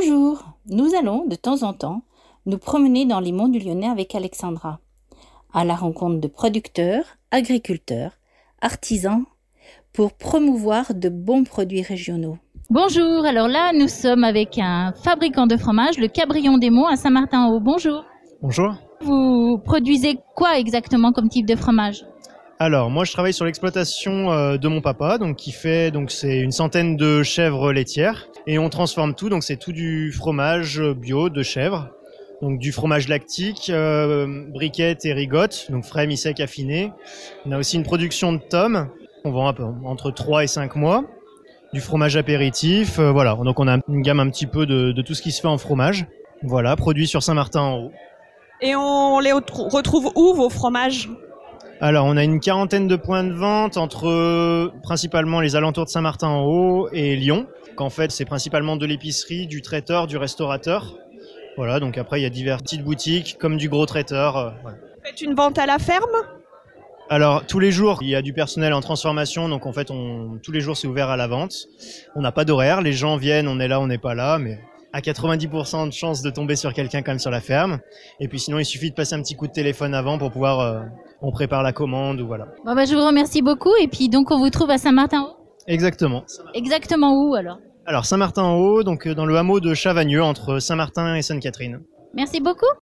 Bonjour, nous allons de temps en temps nous promener dans les monts du Lyonnais avec Alexandra, à la rencontre de producteurs, agriculteurs, artisans, pour promouvoir de bons produits régionaux. Bonjour, alors là nous sommes avec un fabricant de fromage, le Cabrion des Monts à Saint-Martin-en-Haut. Bonjour. Bonjour. Vous produisez quoi exactement comme type de fromage? Alors, moi, je travaille sur l'exploitation euh, de mon papa, donc qui fait donc c'est une centaine de chèvres laitières, et on transforme tout, donc c'est tout du fromage bio de chèvre, donc du fromage lactique, euh, briquette et rigotte, donc frais, mi-sec, affiné. On a aussi une production de tomes, on vend un peu entre 3 et 5 mois, du fromage apéritif, euh, voilà. Donc on a une gamme un petit peu de, de tout ce qui se fait en fromage. Voilà, produit sur Saint-Martin en haut. Et on les retrou- retrouve où vos fromages? Alors, on a une quarantaine de points de vente entre euh, principalement les alentours de Saint-Martin en haut et Lyon. Qu'en fait, c'est principalement de l'épicerie, du traiteur, du restaurateur. Voilà, donc après, il y a diverses petites boutiques comme du gros traiteur. euh, voilà. Vous faites une vente à la ferme? Alors, tous les jours, il y a du personnel en transformation, donc en fait, on, tous les jours, c'est ouvert à la vente. On n'a pas d'horaire, les gens viennent, on est là, on n'est pas là, mais à 90% de chance de tomber sur quelqu'un quand même sur la ferme. Et puis sinon, il suffit de passer un petit coup de téléphone avant pour pouvoir, euh, on prépare la commande ou voilà. Bon bah je vous remercie beaucoup et puis donc on vous trouve à Saint-Martin-en-Haut. Exactement. Exactement où alors? Alors Saint-Martin en haut, donc euh, dans le hameau de Chavagneux entre Saint-Martin et Sainte-Catherine. Merci beaucoup.